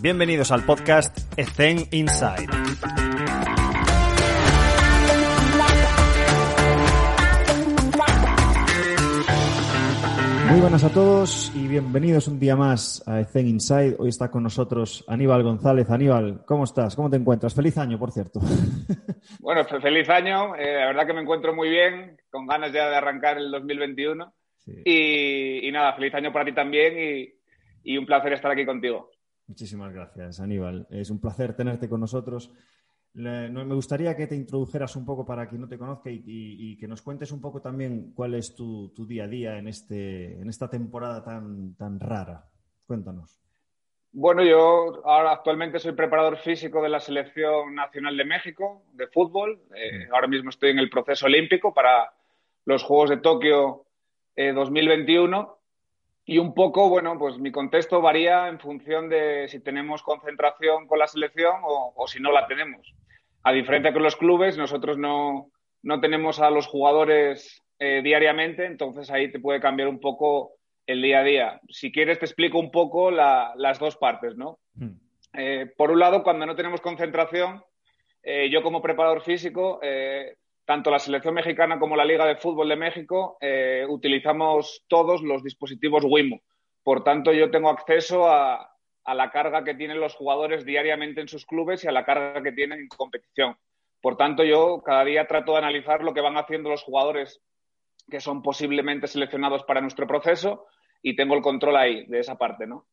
Bienvenidos al podcast Ethen Inside. Muy buenas a todos y bienvenidos un día más a Ethen Inside. Hoy está con nosotros Aníbal González. Aníbal, ¿cómo estás? ¿Cómo te encuentras? Feliz año, por cierto. Bueno, feliz año. Eh, la verdad que me encuentro muy bien, con ganas ya de arrancar el 2021. Y, nada, feliz año para ti también y un placer estar aquí contigo. Muchísimas gracias, Aníbal. Es un placer tenerte con nosotros. me gustaría que te introdujeras un poco para quien no te conozca y, que nos cuentes un poco también cuál es tu, día a día en, este, en esta temporada tan, tan rara. Cuéntanos. Bueno, yo ahora actualmente soy preparador físico de la Selección Nacional de México de fútbol. Eh, ahora mismo estoy en el proceso olímpico para los Juegos de Tokio 2021 eh, y un poco, bueno, pues mi contexto varía en función de si tenemos concentración con la selección o, si no la tenemos. A diferencia con los clubes, nosotros no, no tenemos a los jugadores eh, diariamente, entonces ahí te puede cambiar un poco el día a día. Si quieres, te explico un poco las dos partes, ¿no? Hmm. Eh, por un lado, cuando no tenemos concentración, eh, yo como preparador físico tanto la selección mexicana como la Liga de Fútbol de México eh, utilizamos todos los dispositivos Wimo. Por tanto, yo tengo acceso a, la carga que tienen los jugadores diariamente en sus clubes y a la carga que tienen en competición. Por tanto, yo cada día trato de analizar lo que van haciendo los jugadores que son posiblemente seleccionados para nuestro proceso y tengo el control ahí, de esa parte, ¿no?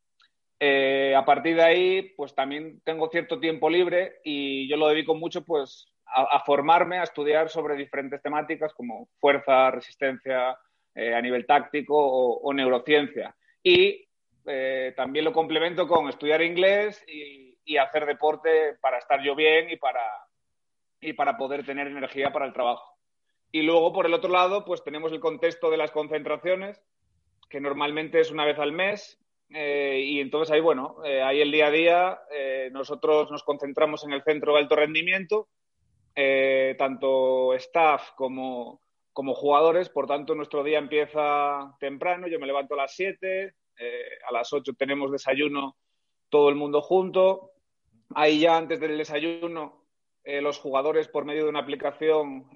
Eh, a partir de ahí, pues también tengo cierto tiempo libre y yo lo dedico mucho, pues, a, formarme, a estudiar sobre diferentes temáticas como fuerza, resistencia, eh, a nivel táctico o, neurociencia. Y eh, también lo complemento con estudiar inglés y, hacer deporte para estar yo bien y para, y para poder tener energía para el trabajo. Y luego, por el otro lado, pues tenemos el contexto de las concentraciones, que normalmente es una vez al mes. Eh, y entonces ahí, bueno, ahí el día a día nosotros nos concentramos en el centro de alto rendimiento eh, tanto staff como, jugadores, por tanto nuestro día empieza temprano, yo me levanto a las 7, eh, a las 8 tenemos desayuno todo el mundo junto, ahí ya antes del desayuno eh, los jugadores por medio de una aplicación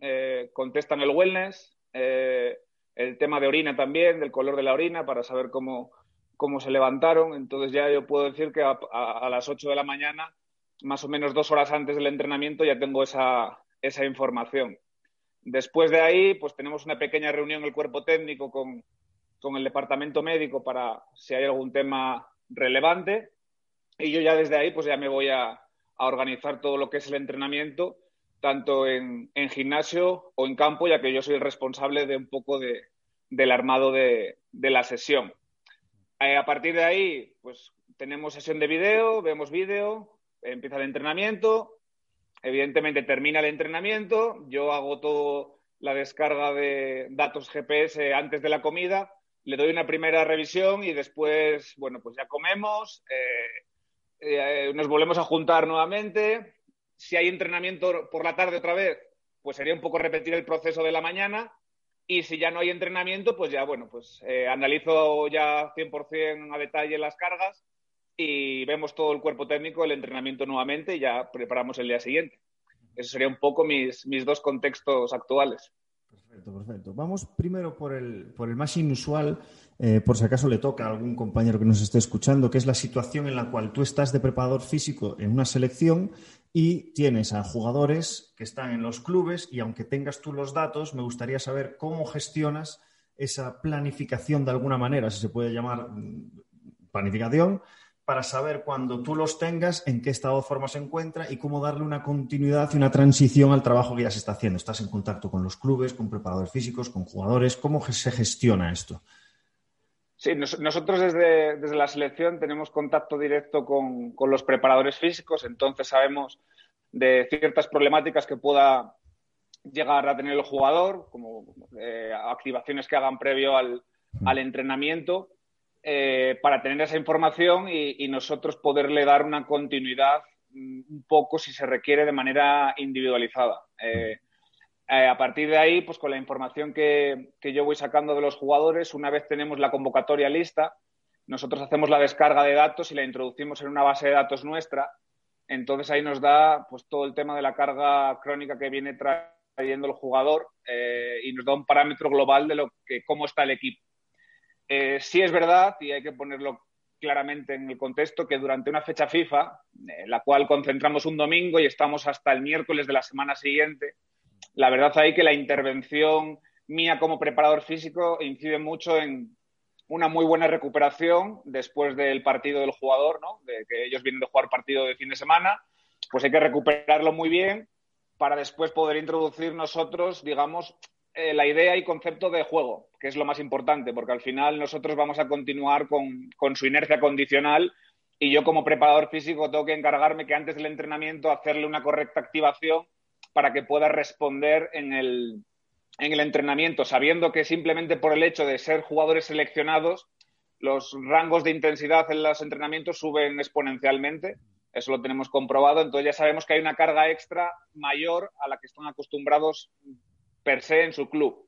contestan el wellness, el tema de orina también, del color de la orina para saber cómo, cómo se levantaron, entonces ya yo puedo decir que a las 8 de la mañana más o menos dos horas antes del entrenamiento ya tengo esa, esa información. Después de ahí, pues tenemos una pequeña reunión el cuerpo técnico con, con el departamento médico para si hay algún tema relevante. Y yo ya desde ahí, pues ya me voy a, a organizar todo lo que es el entrenamiento, tanto en, en, gimnasio o en campo, ya que yo soy el responsable de un poco de, del armado de, de la sesión. Eh, a partir de ahí, pues tenemos sesión de vídeo, vemos vídeo, empieza el entrenamiento, evidentemente termina el entrenamiento, yo hago todo la descarga de datos GPS antes de la comida, le doy una primera revisión y después, bueno, pues ya comemos, eh, eh, nos volvemos a juntar nuevamente. Si hay entrenamiento por la tarde otra vez, pues sería un poco repetir el proceso de la mañana. Y si ya no hay entrenamiento, pues ya, bueno, pues eh, analizo ya 100% a detalle las cargas y vemos todo el cuerpo técnico, el entrenamiento nuevamente y ya preparamos el día siguiente. Esos serían un poco mis, mis dos contextos actuales. Perfecto, perfecto. Vamos primero por el, por el más inusual, eh, por si acaso le toca a algún compañero que nos esté escuchando, que es la situación en la cual tú estás de preparador físico en una selección y tienes a jugadores que están en los clubes y aunque tengas tú los datos, me gustaría saber cómo gestionas esa planificación de alguna manera, si se puede llamar mm, planificación, para saber cuando tú los tengas, en qué estado de forma se encuentra y cómo darle una continuidad y una transición al trabajo que ya se está haciendo. Estás en contacto con los clubes, con preparadores físicos, con jugadores. ¿Cómo se gestiona esto? Sí, nosotros desde, desde, la selección tenemos contacto directo con, los preparadores físicos, entonces sabemos de ciertas problemáticas que pueda llegar a tener el jugador, como eh, activaciones que hagan previo al, al entrenamiento eh, para tener esa información y, nosotros poderle dar una continuidad mm, un poco, si se requiere, de manera individualizada. Eh, eh, a partir de ahí, pues con la información que, yo voy sacando de los jugadores, una vez tenemos la convocatoria lista, nosotros hacemos la descarga de datos y la introducimos en una base de datos nuestra. Entonces ahí nos da pues, todo el tema de la carga crónica que viene trayendo el jugador y nos da un parámetro global de lo que, cómo está el equipo. Eh, sí es verdad, y hay que ponerlo claramente en el contexto, que durante una fecha FIFA, en la cual concentramos un domingo y estamos hasta el miércoles de la semana siguiente, la verdad ahí que la intervención mía como preparador físico incide mucho en una muy buena recuperación después del partido del jugador, ¿no? De que ellos vienen de jugar partido de fin de semana, pues hay que recuperarlo muy bien para después poder introducir nosotros, digamos, eh, la idea y concepto de juego, que es lo más importante, porque al final nosotros vamos a continuar con, con su inercia condicional y yo como preparador físico tengo que encargarme que antes del entrenamiento hacerle una correcta activación para que pueda responder en el, en el entrenamiento, sabiendo que simplemente por el hecho de ser jugadores seleccionados, los rangos de intensidad en los entrenamientos suben exponencialmente. Eso lo tenemos comprobado. Entonces ya sabemos que hay una carga extra mayor a la que están acostumbrados per se en su club.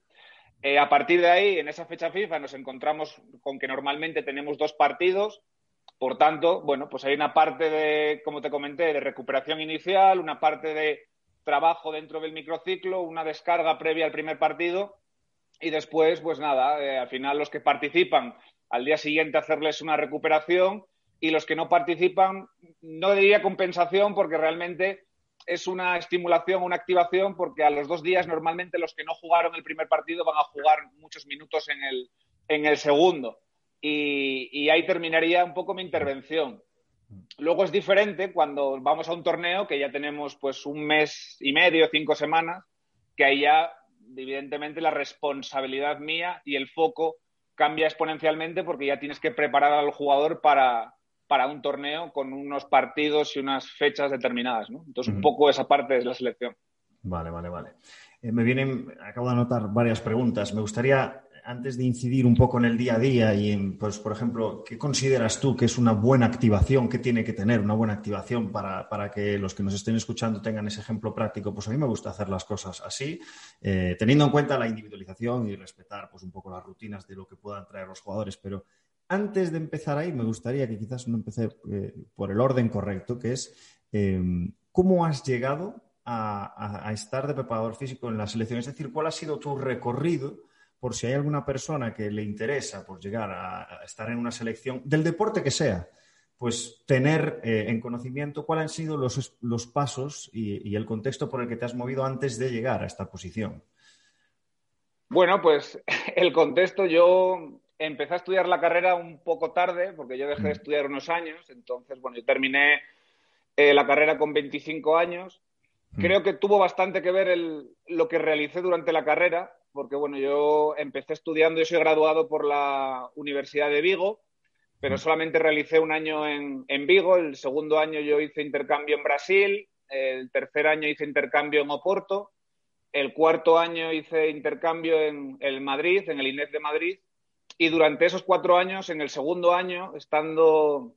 Eh, a partir de ahí, en esa fecha FIFA, nos encontramos con que normalmente tenemos dos partidos. Por tanto, bueno, pues hay una parte de, como te comenté, de recuperación inicial, una parte de trabajo dentro del microciclo, una descarga previa al primer partido y después, pues nada, eh, al final los que participan al día siguiente hacerles una recuperación y los que no participan, no diría compensación porque realmente es una estimulación, una activación, porque a los dos días normalmente los que no jugaron el primer partido van a jugar muchos minutos en el, en el segundo. Y, ahí terminaría un poco mi intervención. Luego es diferente cuando vamos a un torneo que ya tenemos pues un mes y medio, cinco semanas, que ahí ya evidentemente la responsabilidad mía y el foco cambia exponencialmente porque ya tienes que preparar al jugador para, para un torneo con unos partidos y unas fechas determinadas. ¿no? Entonces, un poco esa parte es la selección. Vale, vale, vale. Eh, me vienen, acabo de anotar varias preguntas. Me gustaría antes de incidir un poco en el día a día y en, pues, por ejemplo, ¿qué consideras tú que es una buena activación? ¿Qué tiene que tener una buena activación para, que los que nos estén escuchando tengan ese ejemplo práctico? Pues a mí me gusta hacer las cosas así, eh, teniendo en cuenta la individualización y respetar pues, un poco las rutinas de lo que puedan traer los jugadores. Pero antes de empezar ahí, me gustaría que quizás no empecé eh, por el orden correcto, que es eh, cómo has llegado a, estar de preparador físico en la selección. Es decir, ¿cuál ha sido tu recorrido? por si hay alguna persona que le interesa pues, llegar a, estar en una selección del deporte que sea, pues tener eh, en conocimiento cuáles han sido los pasos y, el contexto por el que te has movido antes de llegar a esta posición. Bueno, pues el contexto, yo empecé a estudiar la carrera un poco tarde, porque yo dejé de mm. estudiar unos años, entonces, bueno, yo terminé eh, la carrera con 25 años. Mm. Creo que tuvo bastante que ver el, lo que realicé durante la carrera, porque bueno, yo empecé estudiando, yo soy graduado por la Universidad de Vigo, pero mm. solamente realicé un año en, Vigo, el segundo año yo hice intercambio en Brasil, el tercer año hice intercambio en Oporto, el cuarto año hice intercambio en el Madrid, en el INEF de Madrid, y durante esos cuatro años, en el segundo año, estando,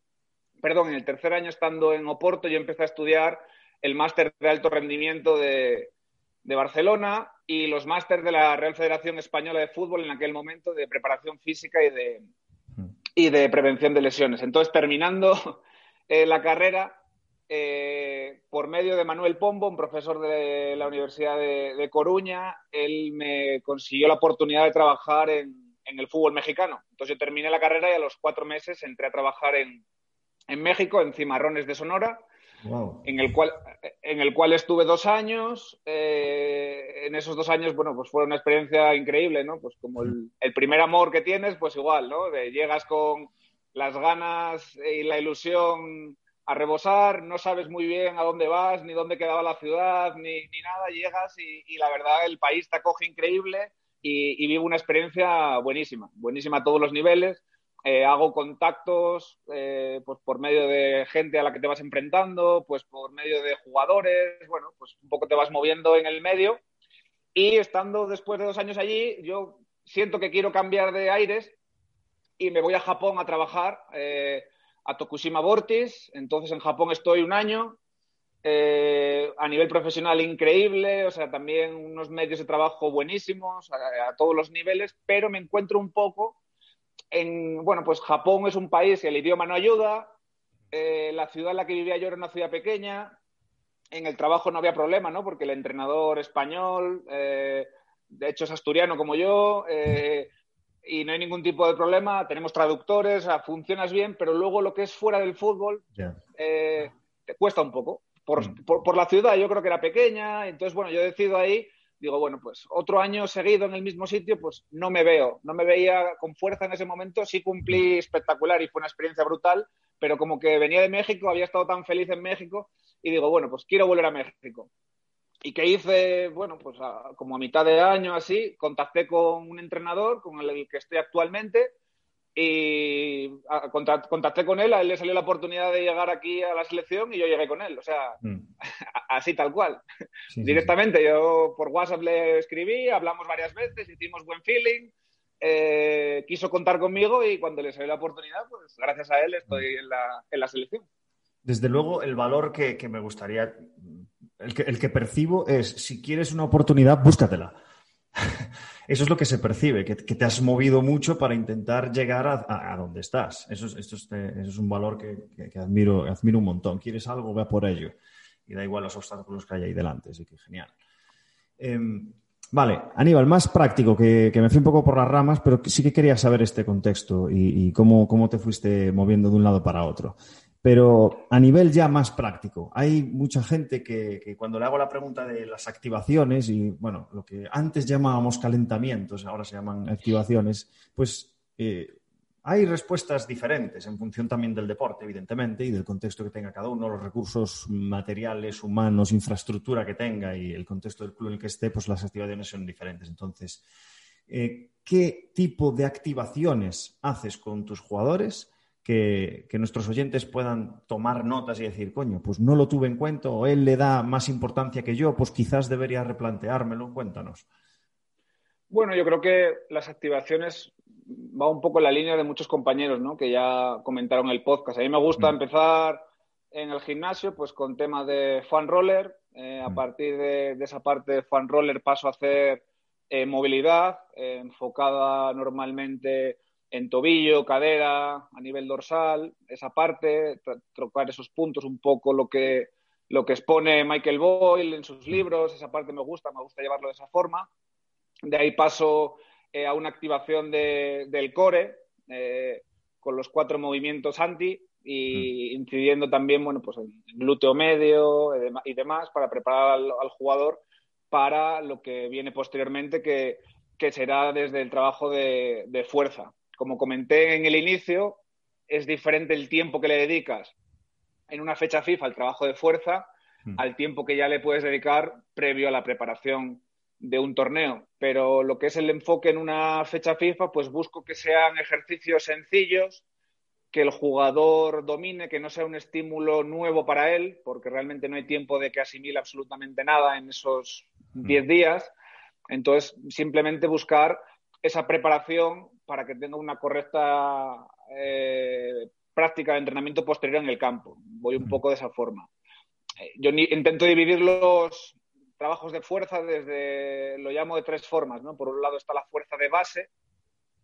perdón, en el tercer año estando en Oporto, yo empecé a estudiar el máster de alto rendimiento de, de Barcelona y los másteres de la Real Federación Española de Fútbol en aquel momento de preparación física y de, y de prevención de lesiones. Entonces, terminando eh, la carrera, eh, por medio de Manuel Pombo, un profesor de la Universidad de, Coruña, él me consiguió la oportunidad de trabajar en, en, el fútbol mexicano. Entonces yo terminé la carrera y a los cuatro meses entré a trabajar en, en México, en Cimarrones de Sonora, en, el cual, en el cual estuve dos años. Eh, en esos dos años, bueno, pues fue una experiencia increíble, ¿no? Pues como el, primer amor que tienes, pues igual, ¿no? llegas con las ganas y la ilusión a rebosar, no sabes muy bien a dónde vas, ni dónde quedaba la ciudad, ni, ni nada, llegas y, la verdad el país te acoge increíble y, vivo una experiencia buenísima, buenísima a todos los niveles eh, hago contactos eh, pues por medio de gente a la que te vas enfrentando, pues por medio de jugadores, bueno, pues un poco te vas moviendo en el medio. Y estando después de dos años allí, yo siento que quiero cambiar de aires y me voy a Japón a trabajar eh, a Tokushima Vortis. Entonces en Japón estoy un año. A nivel profesional increíble, o sea, también unos medios de trabajo buenísimos a todos los niveles, pero me encuentro un poco en, bueno, pues Japón es un país que el idioma no ayuda, eh, la ciudad en la que vivía yo era una ciudad pequeña, en el trabajo no había problema, ¿no? Porque el entrenador español, eh, de hecho es asturiano como yo, eh, y no hay ningún tipo de problema, tenemos traductores, funcionas bien, pero luego lo que es fuera del fútbol te cuesta un poco. Mm. Por, por, la ciudad yo creo que era pequeña, entonces bueno, yo decido ahí digo, bueno, pues otro año seguido en el mismo sitio, pues no me veo, no me veía con fuerza en ese momento, sí cumplí espectacular y fue una experiencia brutal, pero como que venía de México, había estado tan feliz en México y digo, bueno, pues quiero volver a México. ¿Y qué hice? Bueno, pues como a mitad de año así, contacté con un entrenador con el que estoy actualmente y contacté con él, a él le salió la oportunidad de llegar aquí a la selección y yo llegué con él, o sea, mm. así tal cual. Directamente, yo por WhatsApp le escribí, hablamos varias veces, hicimos buen feeling, eh, quiso contar conmigo y cuando le salió la oportunidad, pues gracias a él estoy mm. en la, en la selección. Desde luego, el valor que, que me gustaría, el que, el que percibo es, si quieres una oportunidad, búscatela. eso es lo que se percibe, que, te has movido mucho para intentar llegar a, donde estás. Eso es, eso es, un valor que, admiro, admiro un montón. ¿Quieres algo? Ve por ello. Y da igual los obstáculos que hay ahí delante. Así que genial. Em, vale, Aníbal, más práctico, que, me fui un poco por las ramas, pero sí que quería saber este contexto y, cómo, cómo, te fuiste moviendo de un lado para otro. Pero a nivel ya más práctico, hay mucha gente que, cuando le hago la pregunta de las activaciones y, bueno, lo que antes llamábamos calentamientos, ahora se llaman activaciones, pues eh, hay respuestas diferentes en función también del deporte, evidentemente, y del contexto que tenga cada uno, los recursos materiales, humanos, infraestructura que tenga y el contexto del club en el que esté, pues las activaciones son diferentes. Entonces, eh, ¿qué tipo de activaciones haces con tus jugadores? Que, nuestros oyentes puedan tomar notas y decir, coño, pues no lo tuve en cuenta o él le da más importancia que yo, pues quizás debería replanteármelo. Cuéntanos. Bueno, yo creo que las activaciones va un poco en la línea de muchos compañeros ¿no? que ya comentaron el podcast. A mí me gusta mm. empezar en el gimnasio pues con temas de fan roller. Eh, a mm. partir de, esa parte de fan roller paso a hacer eh, movilidad eh, enfocada normalmente en tobillo, cadera, a nivel dorsal, esa parte, trocar esos puntos, un poco lo que, lo que expone Michael Boyle en sus libros, esa parte me gusta, me gusta llevarlo de esa forma. De ahí paso eh, a una activación del core, eh, con los cuatro movimientos anti y mm. incidiendo también bueno, pues en glúteo medio y demás para preparar al, jugador para lo que viene posteriormente, que, será desde el trabajo de fuerza como comenté en el inicio, es diferente el tiempo que le dedicas en una fecha FIFA al trabajo de fuerza hmm. al tiempo que ya le puedes dedicar previo a la preparación de un torneo. Pero lo que es el enfoque en una fecha FIFA, pues busco que sean ejercicios sencillos, que el jugador domine, que no sea un estímulo nuevo para él, porque realmente no hay tiempo de que asimile absolutamente nada en esos 10 hmm. días. Entonces, simplemente buscar esa preparación para que tenga una correcta eh, práctica de entrenamiento posterior en el campo. Voy un poco de esa forma. Eh, yo intento dividir los trabajos de fuerza desde, lo llamo de tres formas. ¿no? Por un lado está la fuerza de base,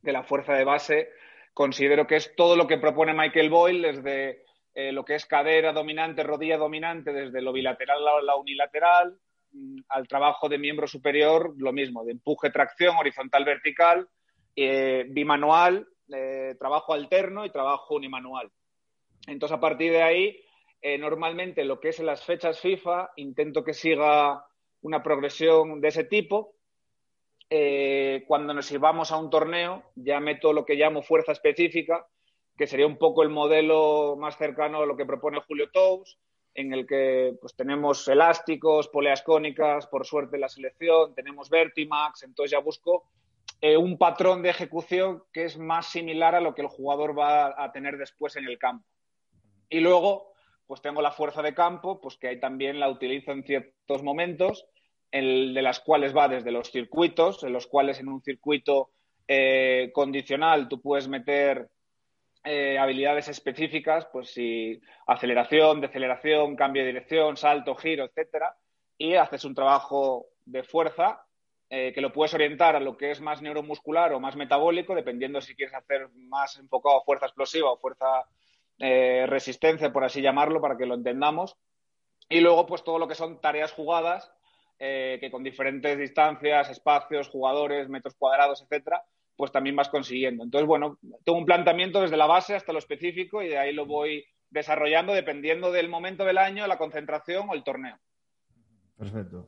que la fuerza de base considero que es todo lo que propone Michael Boyle desde eh, lo que es cadera dominante, rodilla dominante, desde lo bilateral a la unilateral, mm, al trabajo de miembro superior, lo mismo, de empuje, tracción, horizontal, vertical, eh, bimanual, eh, trabajo alterno y trabajo unimanual. Entonces, a partir de ahí, eh, normalmente lo que es en las fechas FIFA, intento que siga una progresión de ese tipo. cuando nos llevamos a un torneo, ya meto lo que llamo fuerza específica, que sería un poco el modelo más cercano a lo que propone Julio Tous, en el que pues, tenemos elásticos, poleas cónicas, por suerte la selección, tenemos Vertimax, entonces ya busco eh, un patrón de ejecución que es más similar a lo que el jugador va a tener después en el campo. Y luego, pues tengo la fuerza de campo, pues que ahí también la utilizo en ciertos momentos, de las cuales va desde los circuitos, en los cuales en un circuito eh, condicional tú puedes meter eh, habilidades específicas, pues si aceleración, deceleración, cambio de dirección, salto, giro, etcétera, y haces un trabajo de fuerza eh, que lo puedes orientar a lo que es más neuromuscular o más metabólico, dependiendo si quieres hacer más enfocado a fuerza explosiva o fuerza eh, resistencia, por así llamarlo, para que lo entendamos. Y luego, pues todo lo que son tareas jugadas, que con diferentes distancias, espacios, jugadores, metros cuadrados, etcétera, pues también vas consiguiendo. Entonces, bueno, tengo un planteamiento desde la base hasta lo específico y de ahí lo voy desarrollando dependiendo del momento del año, la concentración o el torneo. Perfecto.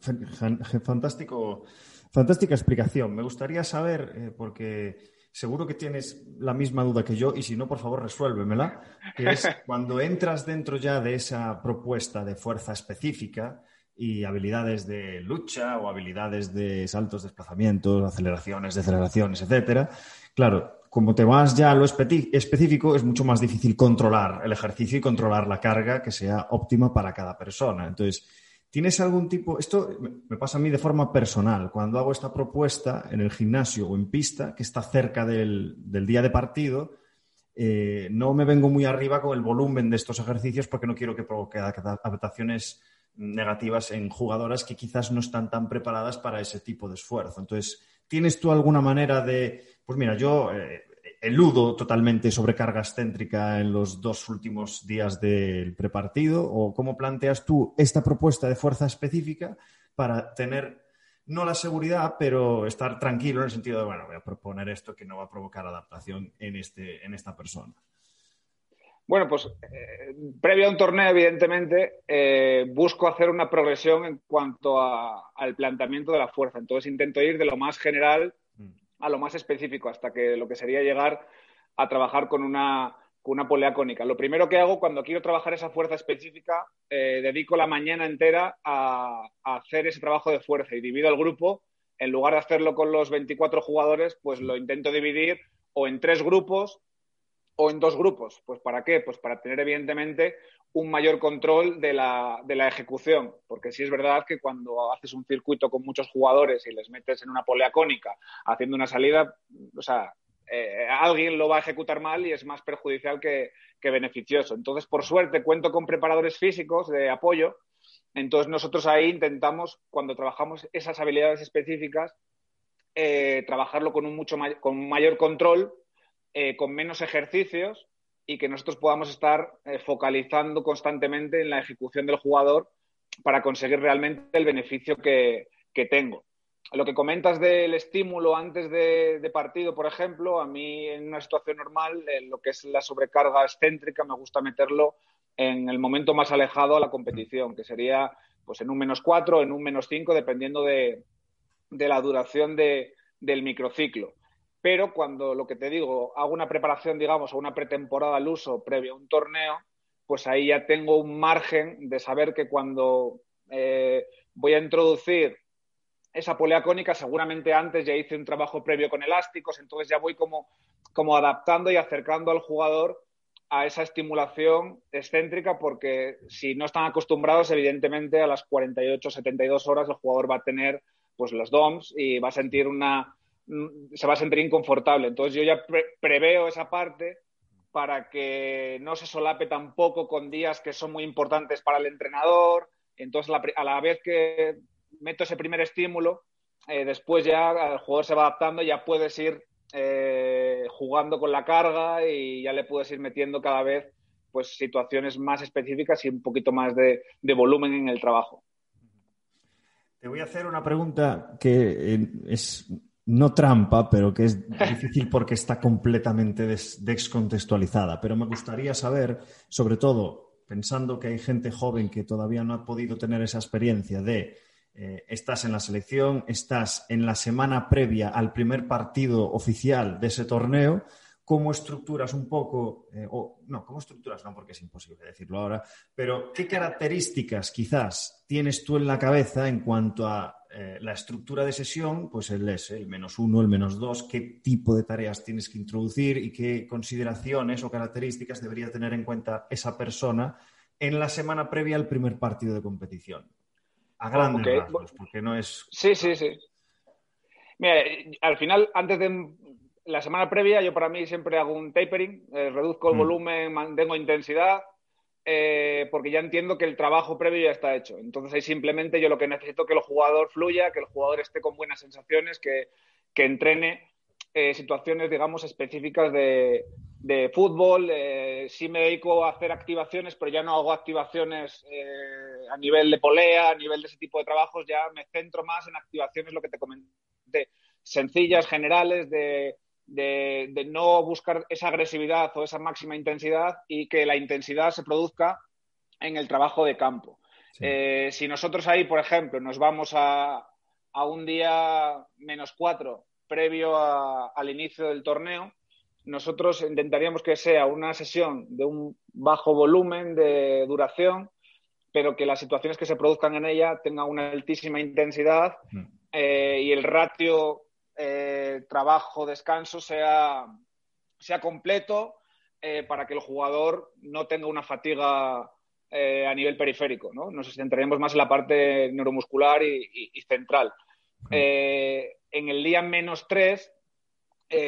Fantástico, fantástica explicación. Me gustaría saber, eh, porque seguro que tienes la misma duda que yo, y si no, por favor, resuélvemela, que es cuando entras dentro ya de esa propuesta de fuerza específica y habilidades de lucha o habilidades de saltos, desplazamientos, aceleraciones, deceleraciones, etcétera, claro, como te vas ya a lo específico, es mucho más difícil controlar el ejercicio y controlar la carga que sea óptima para cada persona. Entonces, ¿tienes algún tipo, esto me pasa a mí de forma personal, cuando hago esta propuesta en el gimnasio o en pista, que está cerca del, día de partido, eh, no me vengo muy arriba con el volumen de estos ejercicios porque no quiero que provoque adaptaciones negativas en jugadoras que quizás no están tan preparadas para ese tipo de esfuerzo. Entonces, ¿tienes tú alguna manera de pues mira, yo eh, eludo totalmente sobrecarga excéntrica en los dos últimos días del prepartido. ¿O cómo planteas tú esta propuesta de fuerza específica para tener no la seguridad, pero estar tranquilo en el sentido de, bueno, voy a proponer esto que no va a provocar adaptación en, este, en esta persona? Bueno, pues eh, previo a un torneo, evidentemente, eh, busco hacer una progresión en cuanto al planteamiento de la fuerza. Entonces intento ir de lo más general a lo más específico, hasta que lo que sería llegar a trabajar con una, con una polea cónica. Lo primero que hago cuando quiero trabajar esa fuerza específica, eh, dedico la mañana entera a, hacer ese trabajo de fuerza y divido el grupo. En lugar de hacerlo con los 24 jugadores, pues lo intento dividir o en tres grupos o en dos grupos. Pues ¿para qué? Pues para tener evidentemente un mayor control de la, de la, ejecución, porque sí es verdad que cuando haces un circuito con muchos jugadores y les metes en una polea cónica haciendo una salida, o sea, eh, alguien lo va a ejecutar mal y es más perjudicial que, beneficioso. Entonces, por suerte, cuento con preparadores físicos de apoyo. Entonces, nosotros ahí intentamos, cuando trabajamos esas habilidades específicas, eh, trabajarlo con un mucho mayor control, eh, con menos ejercicios y que nosotros podamos estar eh, focalizando constantemente en la ejecución del jugador para conseguir realmente el beneficio que, tengo. Lo que comentas del estímulo antes de, partido, por ejemplo, a mí en una situación normal, en lo que es la sobrecarga excéntrica, me gusta meterlo en el momento más alejado a la competición, que sería pues en un menos cuatro, en un menos cinco, dependiendo de, la duración del microciclo pero cuando lo que te digo, hago una preparación, digamos, o una pretemporada al uso previo a un torneo, pues ahí ya tengo un margen de saber que cuando eh, voy a introducir esa polea cónica, seguramente antes ya hice un trabajo previo con elásticos, entonces ya voy como, como adaptando y acercando al jugador a esa estimulación excéntrica, porque si no están acostumbrados, evidentemente a las 48, 72 horas el jugador va a tener pues los DOMs y va a sentir una, se va a sentir inconfortable. Entonces yo ya preveo esa parte para que no se solape tampoco con días que son muy importantes para el entrenador. Entonces a la vez que meto ese primer estímulo, eh, después ya el jugador se va adaptando, ya puedes ir eh, jugando con la carga y ya le puedes ir metiendo cada vez pues situaciones más específicas y un poquito más de volumen en el trabajo. Te voy a hacer una pregunta que eh, es no trampa, pero que es difícil porque está completamente descontextualizada. Pero me gustaría saber, sobre todo, pensando que hay gente joven que todavía no ha podido tener esa experiencia de eh, estás en la selección, estás en la semana previa al primer partido oficial de ese torneo, cómo estructuras un poco, eh, o no, cómo estructuras, no, porque es imposible decirlo ahora, pero qué características quizás tienes tú en la cabeza en cuanto a eh, la estructura de sesión, pues el S, el menos uno, el menos dos, qué tipo de tareas tienes que introducir y qué consideraciones o características debería tener en cuenta esa persona en la semana previa al primer partido de competición. A grandes rasgos, porque no es... Sí, sí, sí. Mira, al final, antes de la semana previa, yo para mí siempre hago un tapering, eh, reduzco el mm. volumen, mantengo intensidad eh, porque ya entiendo que el trabajo previo ya está hecho. Entonces ahí simplemente yo lo que necesito es que el jugador fluya, que el jugador esté con buenas sensaciones, que, que entrene eh, situaciones, digamos, específicas de, de fútbol. Eh, sí me dedico a hacer activaciones, pero ya no hago activaciones eh, a nivel de polea, a nivel de ese tipo de trabajos, ya me centro más en activaciones, lo que te comenté, sencillas, generales, de de, no buscar esa agresividad o esa máxima intensidad y que la intensidad se produzca en el trabajo de campo. Eh, si nosotros ahí, por ejemplo, nos vamos a, un día menos cuatro previo al inicio del torneo, nosotros intentaríamos que sea una sesión de un bajo volumen de duración, pero que las situaciones que se produzcan en ella tengan una altísima intensidad mm. eh, y el ratio eh, trabajo, descanso sea, sea completo eh, para que el jugador no tenga una fatiga eh, a nivel periférico. ¿no? Nos centraremos más en la parte neuromuscular y, central. en el día menos 3,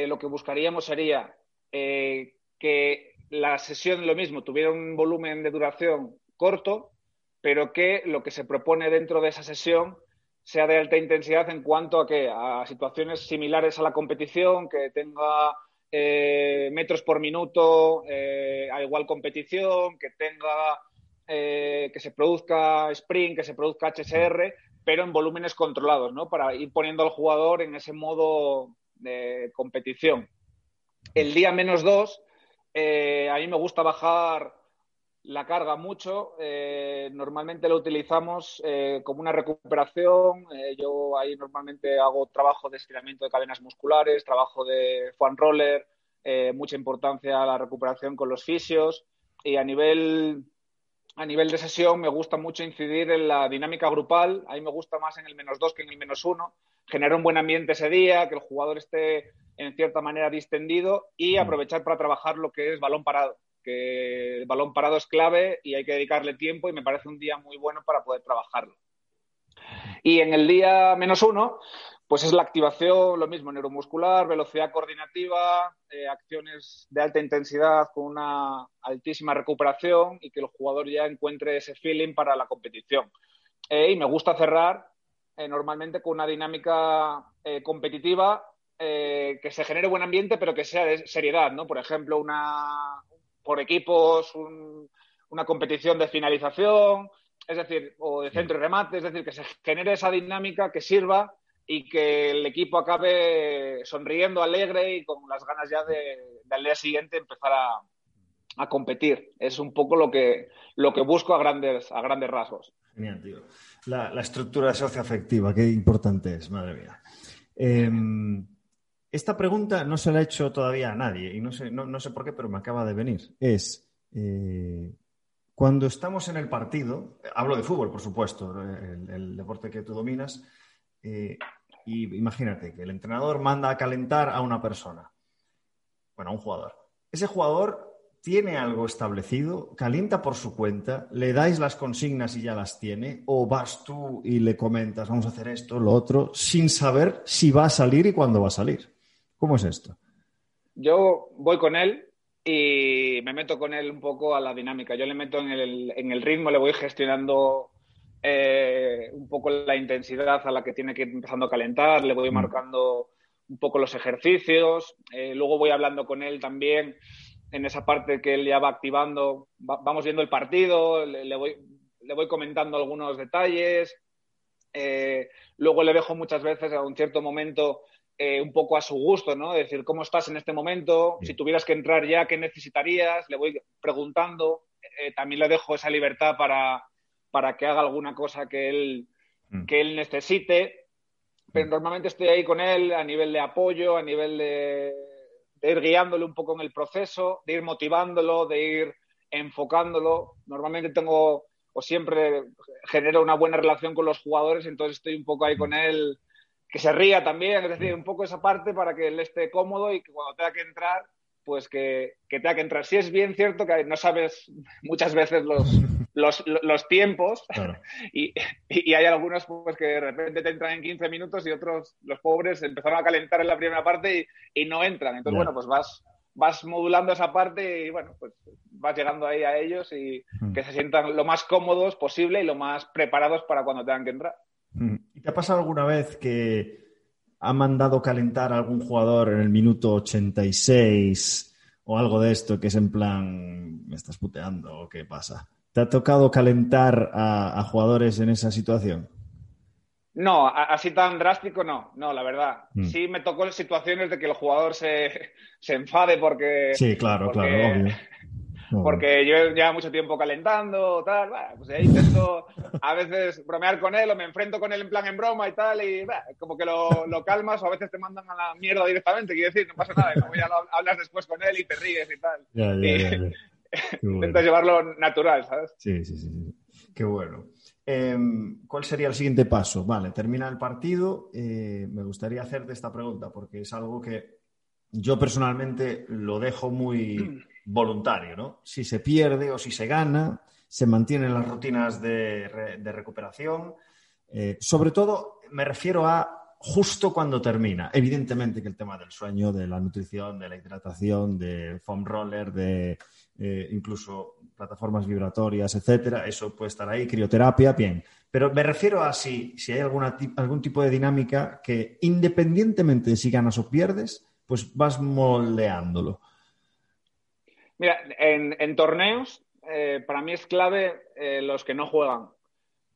lo que buscaríamos sería que la sesión, lo mismo, tuviera un volumen de duración corto, pero que lo que se propone dentro de esa sesión sea de alta intensidad en cuanto a que a situaciones similares a la competición, que tenga eh, metros por minuto eh, a igual competición, que tenga eh, que se produzca sprint, que se produzca HSR, pero en volúmenes controlados, ¿no? Para ir poniendo al jugador en ese modo de competición. El día menos dos, a mí me gusta bajar la carga mucho. Eh, normalmente lo utilizamos eh, como una recuperación. Eh, yo ahí normalmente hago trabajo de estiramiento de cadenas musculares, trabajo de fan roller, mucha importancia a la recuperación con los fisios. Y a nivel, a nivel de sesión me gusta mucho incidir en la dinámica grupal. Ahí me gusta más en el menos dos que en el menos uno. Generar un buen ambiente ese día, que el jugador esté en cierta manera distendido y mm. aprovechar para trabajar lo que es balón parado que el balón parado es clave y hay que dedicarle tiempo y me parece un día muy bueno para poder trabajarlo. Y en el día menos uno, pues es la activación, lo mismo, neuromuscular, velocidad coordinativa, eh, acciones de alta intensidad con una altísima recuperación y que el jugador ya encuentre ese feeling para la competición. Eh, y me gusta cerrar eh, normalmente con una dinámica competitiva que se genere buen ambiente, pero que sea de seriedad, ¿no? Por ejemplo, una, por equipos una competición de finalización, es decir, o de centro y remate, es decir, que se genere esa dinámica que sirva y que el equipo acabe sonriendo, alegre y con las ganas ya de, al día siguiente empezar a, competir. Es un poco lo que, lo que busco a grandes, a grandes rasgos. Genial, tío. La, estructura socioafectiva, qué importante es, madre mía. Em, esta pregunta no se la he hecho todavía a nadie y no sé, no, sé por qué, pero me acaba de venir. Es, eh, cuando estamos en el partido, hablo de fútbol, por supuesto, el, deporte que tú dominas, eh, y imagínate que el entrenador manda a calentar a una persona, bueno, a un jugador. Ese jugador tiene algo establecido, calienta por su cuenta, le dais las consignas y ya las tiene, o vas tú y le comentas, vamos a hacer esto, lo otro, sin saber si va a salir y cuándo va a salir. ¿Cómo es esto? Yo voy con él y me meto con él un poco a la dinámica. Yo le meto en el, ritmo, le voy gestionando eh, un poco la intensidad a la que tiene que ir empezando a calentar, le voy mm. marcando un poco los ejercicios, eh, luego voy hablando con él también en esa parte que él ya va activando, vamos viendo el partido, le, voy, le, voy, comentando algunos detalles, eh, luego le dejo muchas veces a un cierto momento eh, un poco a su gusto, ¿no? decir, ¿cómo estás en este momento? Si tuvieras que entrar ya, ¿qué necesitarías? Le voy preguntando. Eh, también le dejo esa libertad para, para que haga alguna cosa que él, mm. que él necesite. Pero mm. normalmente estoy ahí con él a nivel de apoyo, a nivel de, de ir guiándole un poco en el proceso, de ir motivándolo, de ir enfocándolo. Normalmente tengo o siempre genero una buena relación con los jugadores, entonces estoy un poco ahí con él que se ría también, es decir, un poco esa parte para que él esté cómodo y que cuando tenga que entrar, pues que, tenga que entrar. Si es bien cierto que no sabes muchas veces los, los, tiempos y, hay algunos pues, que de repente te entran en 15 minutos y otros, los pobres, empezaron a calentar en la primera parte y, no entran. Entonces, bueno, pues vas, vas modulando esa parte y bueno, pues vas llegando ahí a ellos y mm. que se sientan lo más cómodos posible y lo más preparados para cuando tengan que entrar. Mm. ¿Y te ha pasado alguna vez que ha mandado calentar a algún jugador en el minuto 86 o algo de esto que es en plan, me estás puteando o qué pasa? ¿Te ha tocado calentar a jugadores en esa situación? No, así tan drástico no, no, la verdad. Mm. Sí me tocó situaciones de que el jugador se, se enfade porque... Sí, claro, claro, obvio. Porque yo llevo mucho tiempo calentando, tal, pues ahí intento a veces bromear con él o me enfrento con él en plan en broma y tal, y como que lo, lo, calmas o a veces te mandan a la mierda directamente, quiero decir, no pasa nada, como ya hablas después con él y te ríes y tal. Ya, llevarlo natural, ¿sabes? Sí, sí, sí, sí. Qué bueno. Em, ¿Cuál sería el siguiente paso? Vale, termina el partido. Eh, me gustaría hacerte esta pregunta porque es algo que yo personalmente lo dejo muy voluntario, ¿no? Si se pierde o si se gana, se mantienen las rutinas de, recuperación. Eh, sobre todo, me refiero a justo cuando termina. Evidentemente que el tema del sueño, de la nutrición, de la hidratación, de foam roller, de eh, incluso plataformas vibratorias, etcétera, eso puede estar ahí, crioterapia, bien. Pero me refiero a si, si hay alguna, algún tipo de dinámica que independientemente de si ganas o pierdes, pues vas moldeándolo. Mira, en, torneos, eh, para mí es clave eh, los que no juegan.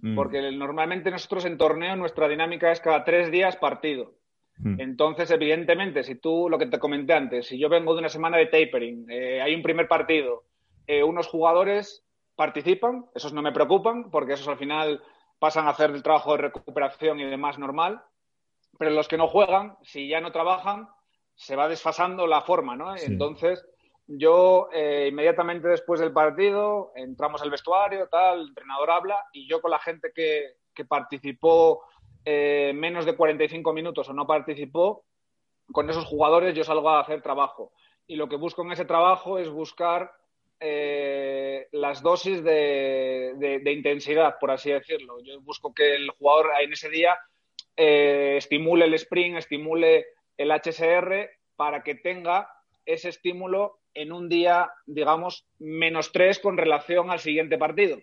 Mm. Porque normalmente nosotros en torneo nuestra dinámica es cada tres días partido. Mm. Entonces, evidentemente, si tú, lo que te comenté antes, si yo vengo de una semana de tapering, eh, hay un primer partido, eh, unos jugadores participan, esos no me preocupan, porque esos al final pasan a hacer el trabajo de recuperación y demás normal, pero los que no juegan, si ya no trabajan, se va desfasando la forma, ¿no? Entonces, yo eh, inmediatamente después del partido entramos al vestuario, tal, el entrenador habla y yo con la gente que, participó eh, menos de 45 minutos o no participó, con esos jugadores yo salgo a hacer trabajo. Y lo que busco en ese trabajo es buscar eh, las dosis de, intensidad, por así decirlo. Yo busco que el jugador en ese día estimule el sprint, estimule el HSR para que tenga ese estímulo en un día, digamos, menos tres con relación al siguiente partido.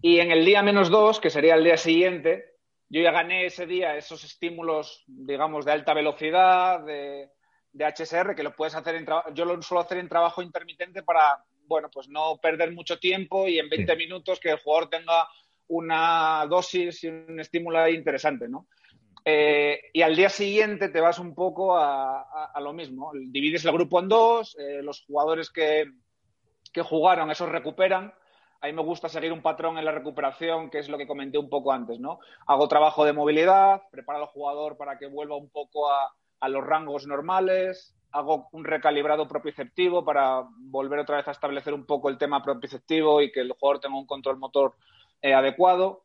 Y en el día menos dos, que sería el día siguiente, yo ya gané ese día esos estímulos, digamos, de alta velocidad, de, de HSR, que lo puedes hacer en yo lo suelo hacer en trabajo intermitente para, bueno, pues no perder mucho tiempo y en 20 minutos que el jugador tenga una dosis y un estímulo interesante, ¿no? Eh, y al día siguiente te vas un poco a, lo mismo. Divides el grupo en dos, eh, los jugadores que, que jugaron, esos recuperan. A mí me gusta seguir un patrón en la recuperación, que es lo que comenté un poco antes, ¿no? Hago trabajo de movilidad, preparo al jugador para que vuelva un poco a, a los rangos normales, hago un recalibrado propioceptivo para volver otra vez a establecer un poco el tema propioceptivo y que el jugador tenga un control motor eh, adecuado.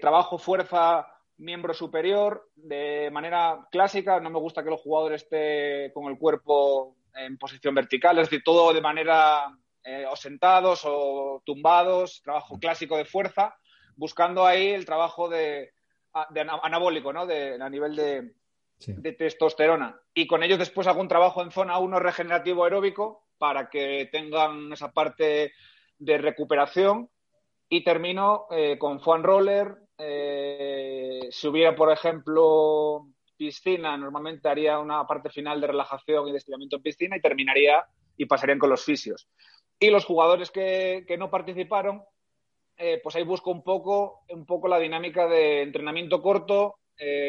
Trabajo fuerza miembro superior de manera clásica. No me gusta que el jugador esté con el cuerpo en posición vertical, es decir, todo de manera eh, o sentados o tumbados, trabajo clásico de fuerza, buscando ahí el trabajo de, anabólico, ¿no? De, a nivel de, de testosterona. Y con ellos después un trabajo en zona 1 regenerativo aeróbico para que tengan esa parte de recuperación. Y termino eh, con foam roller. Eh, si hubiera, por ejemplo, piscina, normalmente haría una parte final de relajación y de estiramiento en piscina y terminaría y pasarían con los fisios. Y los jugadores que, no participaron, eh, pues ahí busco un poco, un poco la dinámica de entrenamiento corto.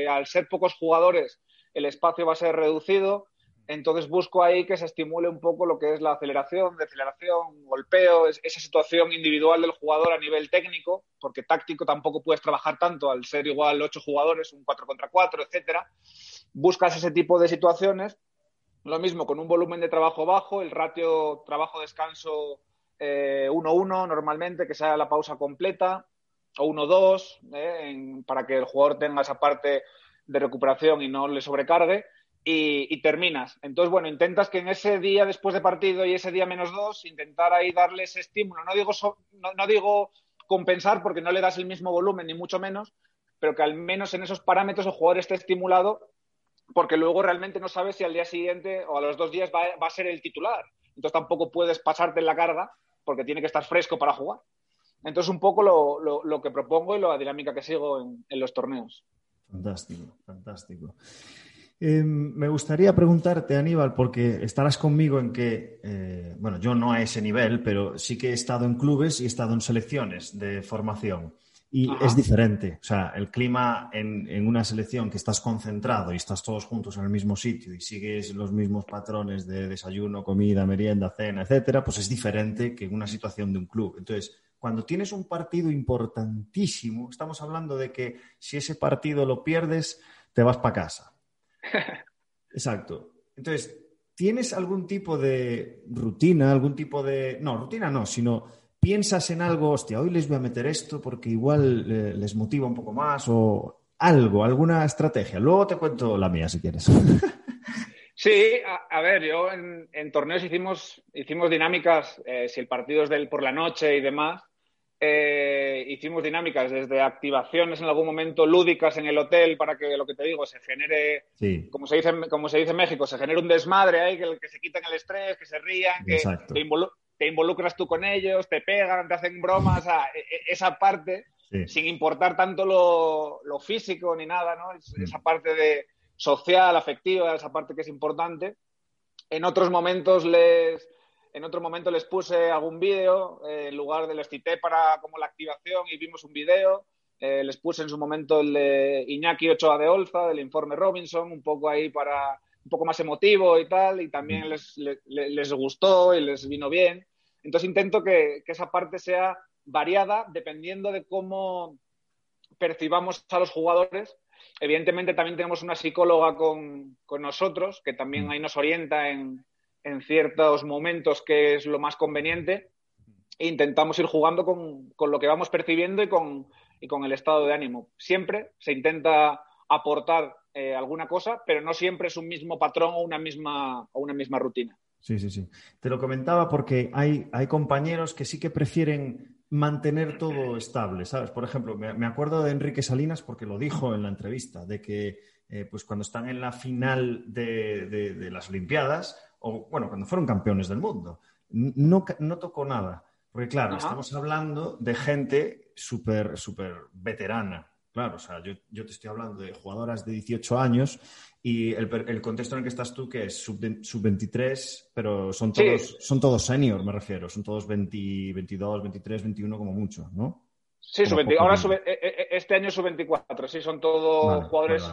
al ser pocos jugadores, el espacio va a ser reducido. Entonces busco ahí que se estimule un poco lo que es la aceleración, deceleración, golpeo, esa situación individual del jugador a nivel técnico, porque táctico tampoco puedes trabajar tanto al ser igual ocho jugadores, un 4 contra 4, etcétera. Buscas ese tipo de situaciones. Lo mismo con un volumen de trabajo bajo, el ratio trabajo-descanso 1-1 eh, normalmente, que sea la pausa completa, o 1-2, eh, para que el jugador tenga esa parte de recuperación y no le sobrecargue. Y, terminas. Entonces, bueno, intentas que en ese día después de partido y ese día menos dos, intentar ahí darle ese estímulo. No digo, no, digo compensar porque no le das el mismo volumen, ni mucho menos, pero que al menos en esos parámetros el jugador esté estimulado porque luego realmente no sabes si al día siguiente o a los dos días va, a ser el titular. Entonces tampoco puedes pasarte en la carga porque tiene que estar fresco para jugar. Entonces, un poco lo, que propongo y la dinámica que sigo en, los torneos. Fantástico, fantástico. Em, me gustaría preguntarte, Aníbal, porque estarás conmigo en que, eh, bueno, yo no a ese nivel, pero sí que he estado en clubes y he estado en selecciones de formación. Y es diferente. O sea, el clima en, una selección que estás concentrado y estás todos juntos en el mismo sitio y sigues los mismos patrones de desayuno, comida, merienda, cena, etcétera, pues es diferente que en una situación de un club. Entonces, cuando tienes un partido importantísimo, estamos hablando de que si ese partido lo pierdes, te vas para casa. Exacto. Entonces, ¿tienes algún tipo de rutina, algún tipo de... No, rutina no, sino piensas en algo, hostia, hoy les voy a meter esto porque igual eh, les motiva un poco más o algo, alguna estrategia. Luego te cuento la mía si quieres. Sí, a, ver, yo en, torneos hicimos, hicimos dinámicas, eh, si el partido es del por la noche y demás, eh, hicimos dinámicas desde activaciones en algún momento lúdicas en el hotel para que lo que te digo se genere, como, se dice, como se dice en México, se genere un desmadre ahí, que, que se quiten el estrés, que se rían, que te, te involucras tú con ellos, te pegan, te hacen bromas, e, e, esa parte, sin importar tanto lo, físico ni nada, ¿no? Mm. Esa parte de social, afectiva, esa parte que es importante. En otros momentos les, en otro momento les puse algún vídeo, eh, en lugar de les cité para como la activación y vimos un vídeo. Eh, les puse en su momento el de Iñaki Ochoa de Olza, del informe Robinson, un poco ahí para un poco más emotivo y tal, y también les, les, gustó y les vino bien. Entonces intento que, esa parte sea variada dependiendo de cómo percibamos a los jugadores. Evidentemente también tenemos una psicóloga con, nosotros que también mm. ahí nos orienta en, en, ciertos momentos que es lo más conveniente. E intentamos ir jugando con, con lo que vamos percibiendo y con, y con el estado de ánimo. Siempre se intenta aportar eh, alguna cosa, pero no siempre es un mismo patrón o una misma, una misma rutina. Sí, sí, sí. Te lo comentaba porque hay, hay compañeros que sí que prefieren mantener todo estable, ¿sabes? Por ejemplo, me, acuerdo de Enrique Salinas porque lo dijo en la entrevista, de que eh, pues cuando están en la final de, las Olimpiadas, o bueno, cuando fueron campeones del mundo, no, no tocó nada. Porque claro, estamos hablando de gente súper, súper veterana, Claro, o sea, yo, te estoy hablando de jugadoras de 18 años y el, contexto en el que estás tú, que es sub-23, pero son todos, son todos senior, me refiero, son todos 20, 22, 23, 21 como mucho, ¿no? Sí, sub ahora e, e, e, este año sub-24, sí, son todos jugadores,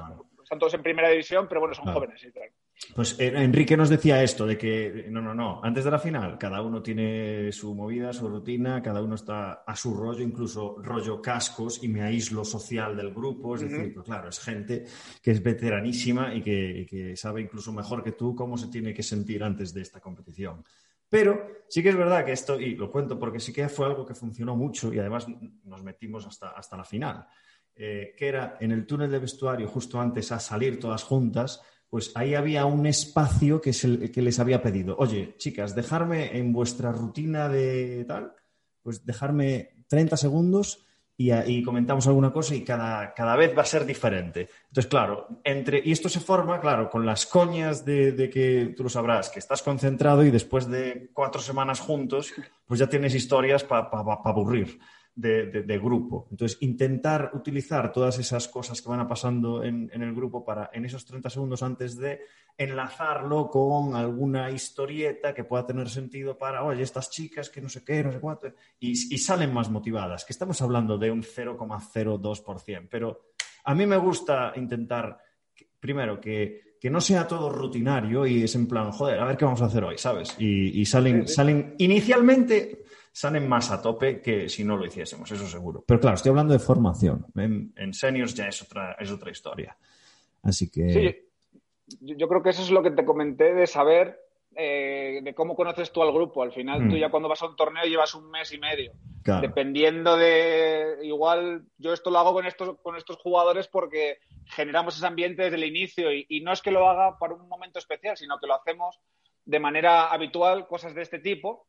están todos en primera división, pero bueno, son jóvenes. Sí, claro. Pues eh, Enrique nos decía esto, de que no, no, no, antes de la final, cada uno tiene su movida, su rutina, cada uno está a su rollo, incluso rollo cascos y me aíslo social del grupo. Es decir, pues claro, es gente que es veteranísima y que, sabe incluso mejor que tú cómo se tiene que sentir antes de esta competición. Pero sí que es verdad que esto, y lo cuento porque sí que fue algo que funcionó mucho y además nos metimos hasta, hasta la final, eh, que era en el túnel de vestuario justo antes a salir todas juntas pues ahí había un espacio que, es el, que les había pedido. Oye, chicas, dejarme en vuestra rutina de tal, pues dejarme 30 segundos y, comentamos alguna cosa y cada, cada, vez va a ser diferente. Entonces, claro, entre, y esto se forma, claro, con las coñas de, que tú lo sabrás, que estás concentrado y después de cuatro semanas juntos, pues ya tienes historias para aburrir de, grupo. Entonces, intentar utilizar todas esas cosas que van pasando en, el grupo para, en esos 30 segundos antes de enlazarlo con alguna historieta que pueda tener sentido para, oye, estas chicas que no sé qué, no sé cuánto, y, salen más motivadas, que estamos hablando de un 0,02%, pero a mí me gusta intentar, primero, que, no sea todo rutinario y es en plan, joder, a ver qué vamos a hacer hoy, ¿sabes? Y, y salen, salen inicialmente salen más a tope que si no lo hiciésemos, eso seguro. Pero claro, estoy hablando de formación. En, seniors ya es otra, es otra historia. Así que. Sí, yo creo que eso es lo que te comenté de saber eh, de cómo conoces tú al grupo. Al final, tú mm. ya cuando vas a un torneo llevas un mes y medio. Dependiendo de. Igual, yo esto lo hago con estos, con estos jugadores porque generamos ese ambiente desde el inicio y, y no es que lo haga para un momento especial, sino que lo hacemos de manera habitual, cosas de este tipo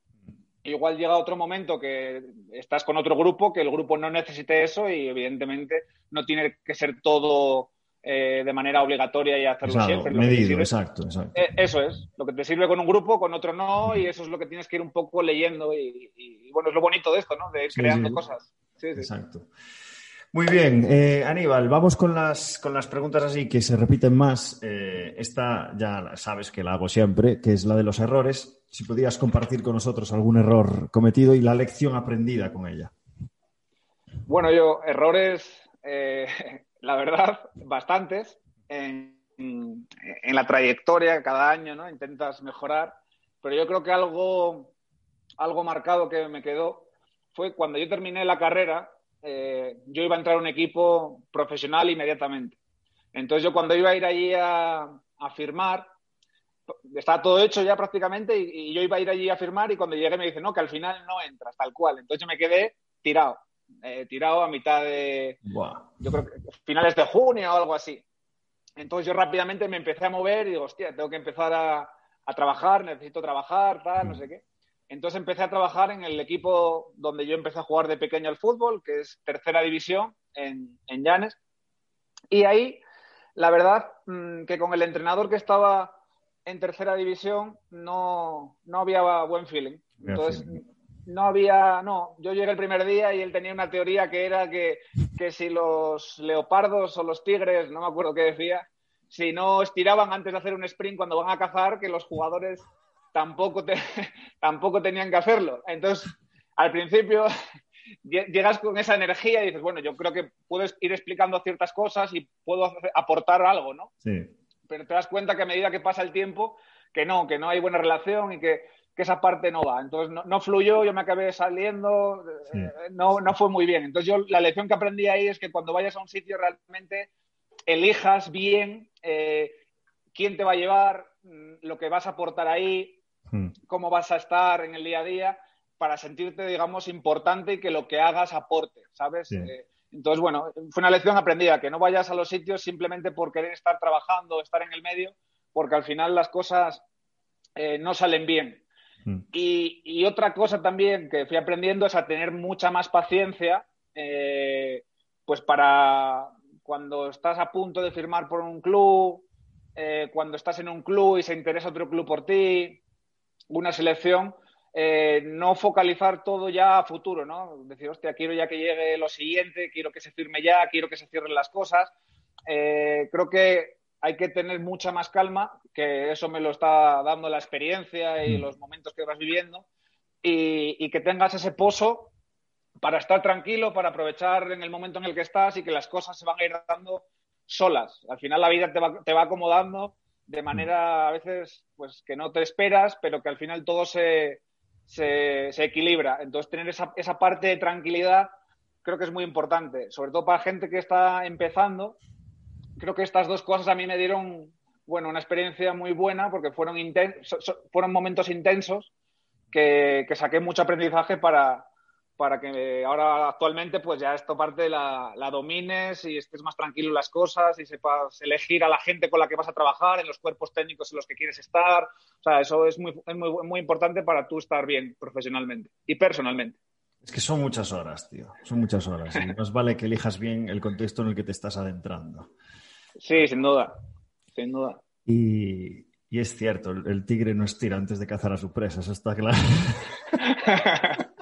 igual llega otro momento que estás con otro grupo, que el grupo no necesite eso y evidentemente no tiene que ser todo eh, de manera obligatoria y hacerlo siempre. Medido, exacto, exacto. Eh, eso es, lo que te sirve con un grupo, con otro no, y eso es lo que tienes que ir un poco leyendo. Y, bueno, es lo bonito de esto, ¿no? De ir creando cosas. exacto. Muy bien, eh, Aníbal, vamos con las, con las preguntas así que se repiten más. esta ya sabes que la hago siempre, que es la de los errores. Si podías compartir con nosotros algún error cometido y la lección aprendida con ella. Bueno, yo, errores, la verdad, bastantes. En, la trayectoria cada año, ¿no? Intentas mejorar. Pero yo creo que algo, algo marcado que me quedó fue cuando yo terminé la carrera, eh, yo iba a entrar a un equipo profesional inmediatamente. Entonces yo cuando iba a ir allí a, firmar, estaba todo hecho ya prácticamente y, y, yo iba a ir allí a firmar y cuando llegué me dice, no, que al final no entras, tal cual. Entonces yo me quedé tirado. Eh, tirado a mitad de, yo creo que finales de junio o algo así. Entonces yo rápidamente me empecé a mover y digo, hostia, tengo que empezar a, trabajar, necesito trabajar, tal, no sé qué. Entonces empecé a trabajar en el equipo donde yo empecé a jugar de pequeño al fútbol, que es tercera división en, en Llanes. Y ahí, la verdad, mm, que con el entrenador que estaba en tercera división no, no había buen feeling. Entonces, no había, no, yo llegué el primer día y él tenía una teoría que era que, si los leopardos o los tigres, no me acuerdo qué decía, si no estiraban antes de hacer un sprint cuando van a cazar, que los jugadores tampoco, tampoco tenían que hacerlo. Entonces, al principio llegas con esa energía y dices, bueno, yo creo que puedes ir explicando ciertas cosas y puedo aportar algo, ¿no? Sí. Pero te das cuenta que a medida que pasa el tiempo, que no, que no hay buena relación y que que esa parte no va. Entonces no, fluyó, yo me acabé saliendo, eh, no, no fue muy bien. Entonces yo la lección que aprendí ahí es que cuando vayas a un sitio realmente elijas bien eh, quién te va a llevar, mm, lo que vas a aportar ahí, hmm. cómo vas a estar en el día a día, para sentirte, digamos, importante y que lo que hagas aporte, ¿sabes? Eh, entonces, bueno, fue una lección aprendida, que no vayas a los sitios simplemente por querer estar trabajando, estar en el medio, porque al final las cosas no salen bien. Mm. Y, otra cosa también que fui aprendiendo es a tener mucha más paciencia, eh, pues para cuando estás a punto de firmar por un club, eh, cuando estás en un club y se interesa otro club por ti, una selección, eh, no focalizar todo ya a futuro, ¿no? Decir, hostia, quiero ya que llegue lo siguiente, quiero que se firme ya, quiero que se cierren las cosas. creo que hay que tener mucha más calma, que eso me lo está dando la experiencia y los momentos que vas viviendo, y, que tengas ese pozo para estar tranquilo, para aprovechar en el momento en el que estás y que las cosas se van a ir dando solas. Al final la vida te va, acomodando de manera a veces pues que no te esperas, pero que al final todo se, se, equilibra. Entonces tener esa, esa parte de tranquilidad creo que es muy importante, sobre todo para gente que está empezando creo que estas dos cosas a mí me dieron, bueno, una experiencia muy buena porque fueron, fueron momentos intensos que, saqué mucho aprendizaje para, para que ahora actualmente pues ya esto parte la, la, domines y estés más tranquilo en las cosas y sepas elegir a la gente con la que vas a trabajar, en los cuerpos técnicos en los que quieres estar. O sea, eso es muy, muy, muy importante para tú estar bien profesionalmente y personalmente. Es que son muchas horas, tío. Son muchas horas. Y más vale que elijas bien el contexto en el que te estás adentrando. Sí, sin duda, sin duda. Y, es cierto, el, tigre no estira antes de cazar a su presa, eso está claro.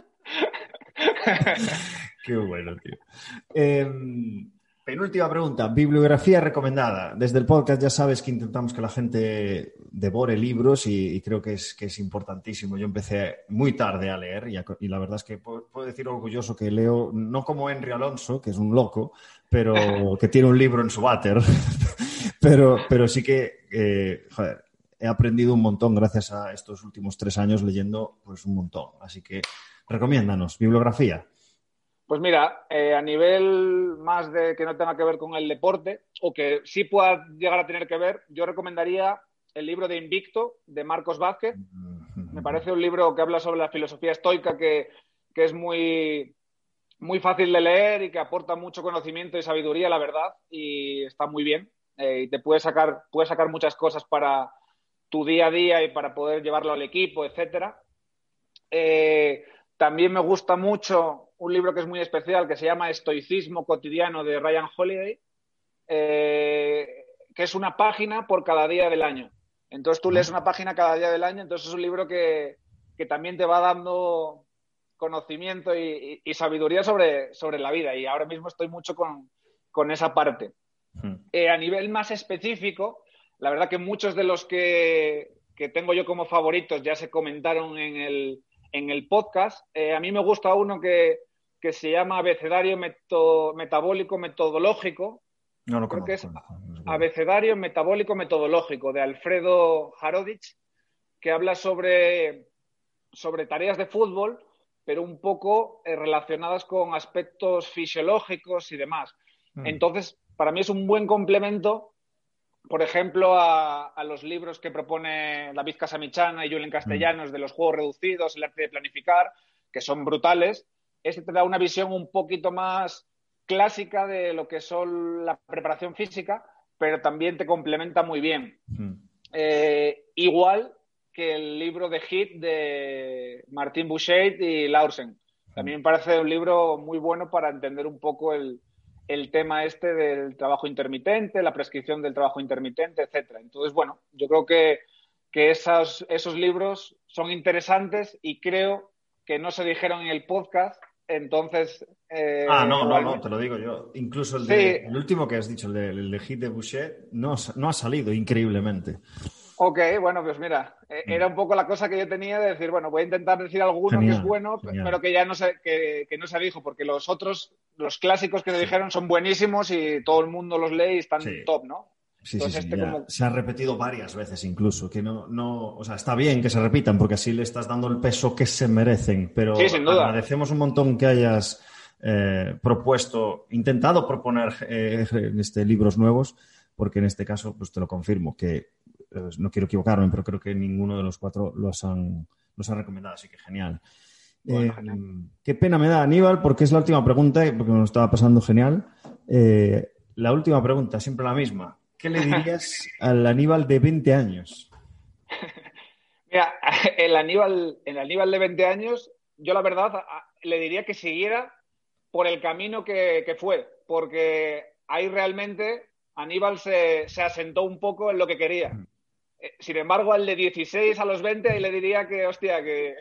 Qué bueno, tío. Em, penúltima pregunta, bibliografía recomendada. Desde el podcast ya sabes que intentamos que la gente devore libros y, creo que es, que es importantísimo. Yo empecé muy tarde a leer y, la verdad es que puedo, puedo, decir orgulloso que leo, no como Henry Alonso, que es un loco, pero que tiene un libro en su váter. pero, pero sí que, eh, joder, he aprendido un montón gracias a estos últimos tres años leyendo pues un montón. Así que recomiéndanos, bibliografía. Pues mira, eh, a nivel más de que no tenga que ver con el deporte o que sí pueda llegar a tener que ver, yo recomendaría el libro de Invicto de Marcos Vázquez. Me parece un libro que habla sobre la filosofía estoica que, que es muy, muy fácil de leer y que aporta mucho conocimiento y sabiduría, la verdad, y está muy bien. Eh, y te puede sacar, puede sacar muchas cosas para tu día a día y para poder llevarlo al equipo, etcétera. Eh, también me gusta mucho un libro que es muy especial, que se llama Estoicismo cotidiano de Ryan Holiday, eh, que es una página por cada día del año. Entonces tú lees una página cada día del año, entonces es un libro que, también te va dando conocimiento y, sabiduría sobre, sobre, la vida. Y ahora mismo estoy mucho con, esa parte. Eh, a nivel más específico, la verdad que muchos de los que, tengo yo como favoritos ya se comentaron en el, en el podcast. Eh, a mí me gusta uno que, se llama Abecedario Metabólico Metodológico. No lo Creo que es Abecedario Metabólico Metodológico de Alfredo Harodich, que habla sobre, sobre tareas de fútbol, pero un poco eh, relacionadas con aspectos fisiológicos y demás. Mm. Entonces, para mí es un buen complemento por ejemplo, a, los libros que propone David Casamichana y Julen Castellanos mm. de los juegos reducidos, el arte de planificar, que son brutales. Este te da una visión un poquito más clásica de lo que son la preparación física, pero también te complementa muy bien. Mm. Eh, igual que el libro de Hit de Martín Boucher y Laursen. También me parece un libro muy bueno para entender un poco el, el tema este del trabajo intermitente, la prescripción del trabajo intermitente, etcétera. Entonces, bueno, yo creo que, que esos, esos libros son interesantes y creo que no se dijeron en el podcast. Entonces. Eh, ah, no, no, no, te lo digo yo. Incluso el, de, el último que has dicho, el de, el de Hit de Boucher, no, no ha salido increíblemente. Ok, bueno, pues mira, e, mm. era un poco la cosa que yo tenía de decir, bueno, voy a intentar decir alguno que es bueno, pero que ya no se, que, no se dijo, porque los otros, los clásicos que se dijeron son buenísimos y todo el mundo los lee y están top, ¿no? Sí, sí, este Se ha repetido varias veces incluso, que no, no, o sea, está bien que se repitan porque así le estás dando el peso que se merecen, pero agradecemos un montón que hayas eh, propuesto, intentado proponer eh, este, libros nuevos, porque en este caso, pues te lo confirmo, que no quiero equivocarme, pero creo que ninguno de los cuatro los han, los han recomendado, así que genial. Eh, qué pena me da, Aníbal, porque es la última pregunta, porque me lo estaba pasando genial. Eh, la última pregunta, siempre la misma. ¿Qué le dirías al Aníbal de 20 años? Mira, el Aníbal, el Aníbal de 20 años, yo la verdad le diría que siguiera por el camino que, que fue, porque ahí realmente Aníbal se, se, asentó un poco en lo que quería. Eh, sin embargo, al de 16 a los 20 le diría que, hostia, que,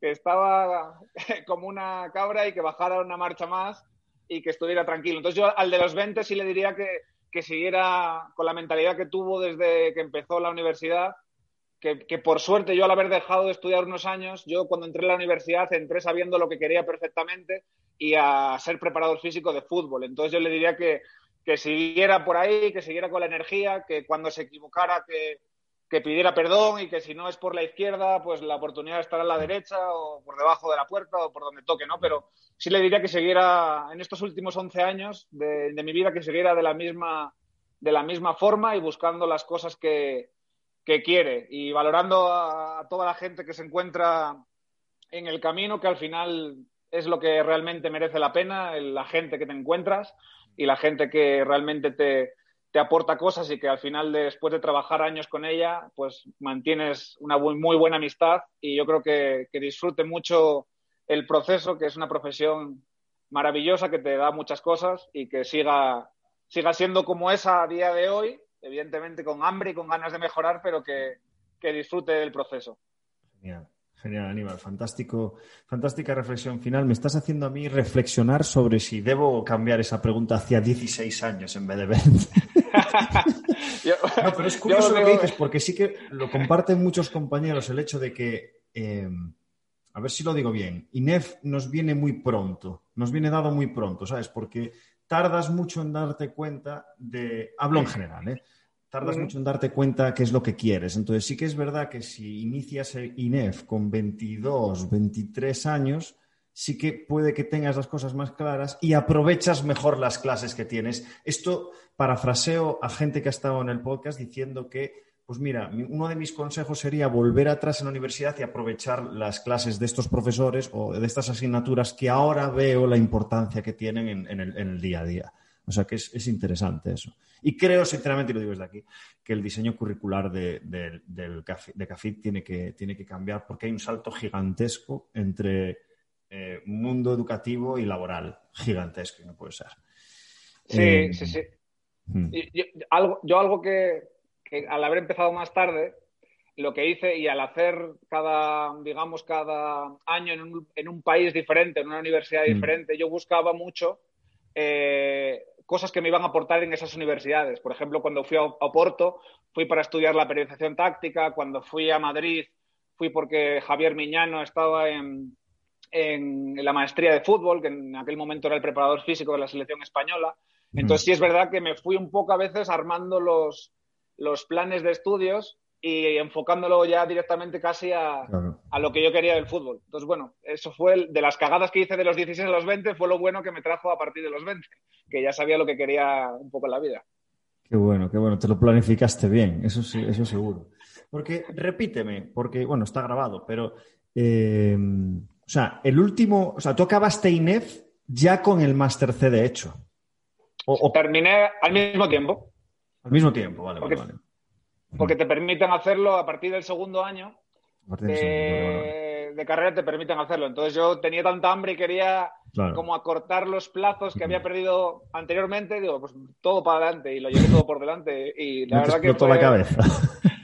estaba como una cabra y que bajara una marcha más y que estuviera tranquilo. Entonces yo al de los 20 sí le diría que, siguiera con la mentalidad que tuvo desde que empezó la universidad, que, que, por suerte yo al haber dejado de estudiar unos años, yo cuando entré en la universidad entré sabiendo lo que quería perfectamente y a ser preparador físico de fútbol. Entonces yo le diría que, que siguiera por ahí, que siguiera con la energía, que cuando se equivocara, que, que pidiera perdón y que si no es por la izquierda, pues la oportunidad estará a la derecha o por debajo de la puerta o por donde toque, ¿no? Pero sí le diría que siguiera en estos últimos 11 años de, mi vida, que siguiera de la misma, de la misma forma y buscando las cosas que, quiere y valorando a, toda la gente que se encuentra en el camino, que al final es lo que realmente merece la pena, la gente que te encuentras y la gente que realmente te, te aporta cosas y que al final, después de trabajar años con ella, pues mantienes una muy, buena amistad y yo creo que, disfrute mucho el proceso, que es una profesión maravillosa, que te da muchas cosas y que siga, siga siendo como es a día de hoy, evidentemente con hambre y con ganas de mejorar, pero que, que disfrute del proceso. Genial. Genial, Aníbal. Fantástico, fantástica reflexión final. Me estás haciendo a mí reflexionar sobre si debo cambiar esa pregunta hacia 16 años en vez de 20. no, pero es curioso lo que dices, porque sí que lo comparten muchos compañeros el hecho de que, eh, a ver si lo digo bien, INEF nos viene muy pronto, nos viene dado muy pronto, ¿sabes? Porque tardas mucho en darte cuenta de, hablo en general, ¿eh? tardas mucho en darte cuenta qué es lo que quieres. Entonces sí que es verdad que si inicias el INEF con 22, 23 años, sí que puede que tengas las cosas más claras y aprovechas mejor las clases que tienes. Esto parafraseo a gente que ha estado en el podcast diciendo que, pues mira, uno de mis consejos sería volver atrás en la universidad y aprovechar las clases de estos profesores o de estas asignaturas que ahora veo la importancia que tienen en, el, día a día. O sea que es, interesante eso. Y creo, sinceramente, y lo digo desde aquí, que el diseño curricular de, de CAFIT tiene que, tiene que cambiar porque hay un salto gigantesco entre eh, mundo educativo y laboral gigantesco, no puede ser. Sí, eh, sí, sí. Hmm. Yo, algo, yo algo que, al haber empezado más tarde, lo que hice y al hacer cada, digamos, cada año en un, en un país diferente, en una universidad hmm. diferente, yo buscaba mucho eh, cosas que me iban a aportar en esas universidades. Por ejemplo, cuando fui a Oporto, fui para estudiar la periodización táctica, cuando fui a Madrid, fui porque Javier Miñano estaba en, en la maestría de fútbol, que en aquel momento era el preparador físico de la selección española. Entonces sí es verdad que me fui un poco a veces armando los, los planes de estudios y enfocándolo ya directamente casi a, a, lo que yo quería del fútbol. Entonces, bueno, eso fue de las cagadas que hice de los 16 a los 20, fue lo bueno que me trajo a partir de los 20, que ya sabía lo que quería un poco en la vida. Qué bueno, qué bueno, te lo planificaste bien, eso sí, eso seguro. Porque, repíteme, porque, bueno, está grabado, pero, eh, o sea, el último, o sea, tú acabaste INEF ya con el Master C de hecho. O, Terminé al mismo tiempo. Al mismo tiempo, vale, porque, vale, Porque te permiten hacerlo a partir del segundo año. De, carrera te permiten hacerlo. Entonces yo tenía tanta hambre y quería como acortar los plazos que había perdido anteriormente. Digo, pues todo para adelante y lo llevé todo por delante. Y la verdad que. Fue... la cabeza.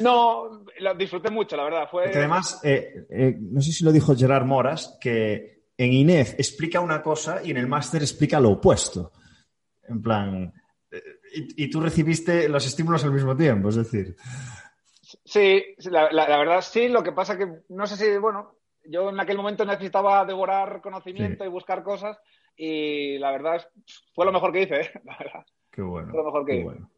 no, lo disfruté mucho, la verdad. Fue... Porque además, eh, eh, no sé si lo dijo Gerard Moras, que en INEF explica una cosa y en el máster explica lo opuesto. En plan, y, tú recibiste los estímulos al mismo tiempo, es decir. Sí, la, verdad sí, lo que pasa que no sé si, bueno, yo en aquel momento necesitaba devorar conocimiento y buscar cosas y la verdad fue lo mejor que hice, ¿eh? la verdad. Qué bueno. Fue lo mejor que hice. Bueno.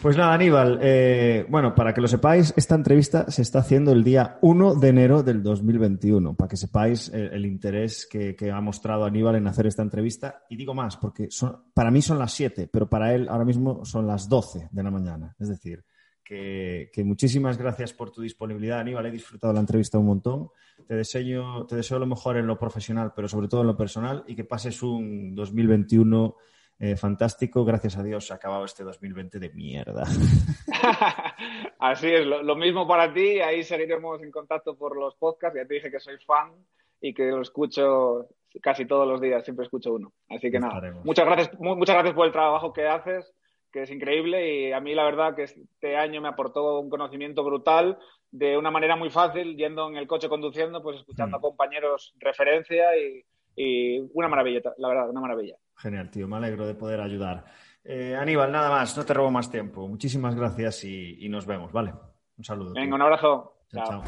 Pues nada, Aníbal, eh, bueno, para que lo sepáis, esta entrevista se está haciendo el día 1 de enero del 2021, para que sepáis el, interés que, ha mostrado Aníbal en hacer esta entrevista. Y digo más, porque son, para mí son las 7, pero para él ahora mismo son las 12 de la mañana. Es decir, que, muchísimas gracias por tu disponibilidad, Aníbal. He disfrutado la entrevista un montón. Te deseo, te deseo lo mejor en lo profesional, pero sobre todo en lo personal, y que pases un 2021 eh, fantástico, gracias a Dios, ha acabado este 2020 de mierda. Así es, lo, mismo para ti, ahí seguiremos en contacto por los podcasts, ya te dije que soy fan y que lo escucho casi todos los días, siempre escucho uno. Así que nada, muchas gracias, muchas gracias por el trabajo que haces, que es increíble y a mí la verdad que este año me aportó un conocimiento brutal de una manera muy fácil, yendo en el coche conduciendo, pues escuchando a mm. compañeros referencia y, y una maravilla, la verdad, una maravilla. Genial, tío, me alegro de poder ayudar. Eh, Aníbal, nada más, no te robo más tiempo. Muchísimas gracias y, nos vemos, ¿vale? Un saludo. Venga, un abrazo. chao. chao.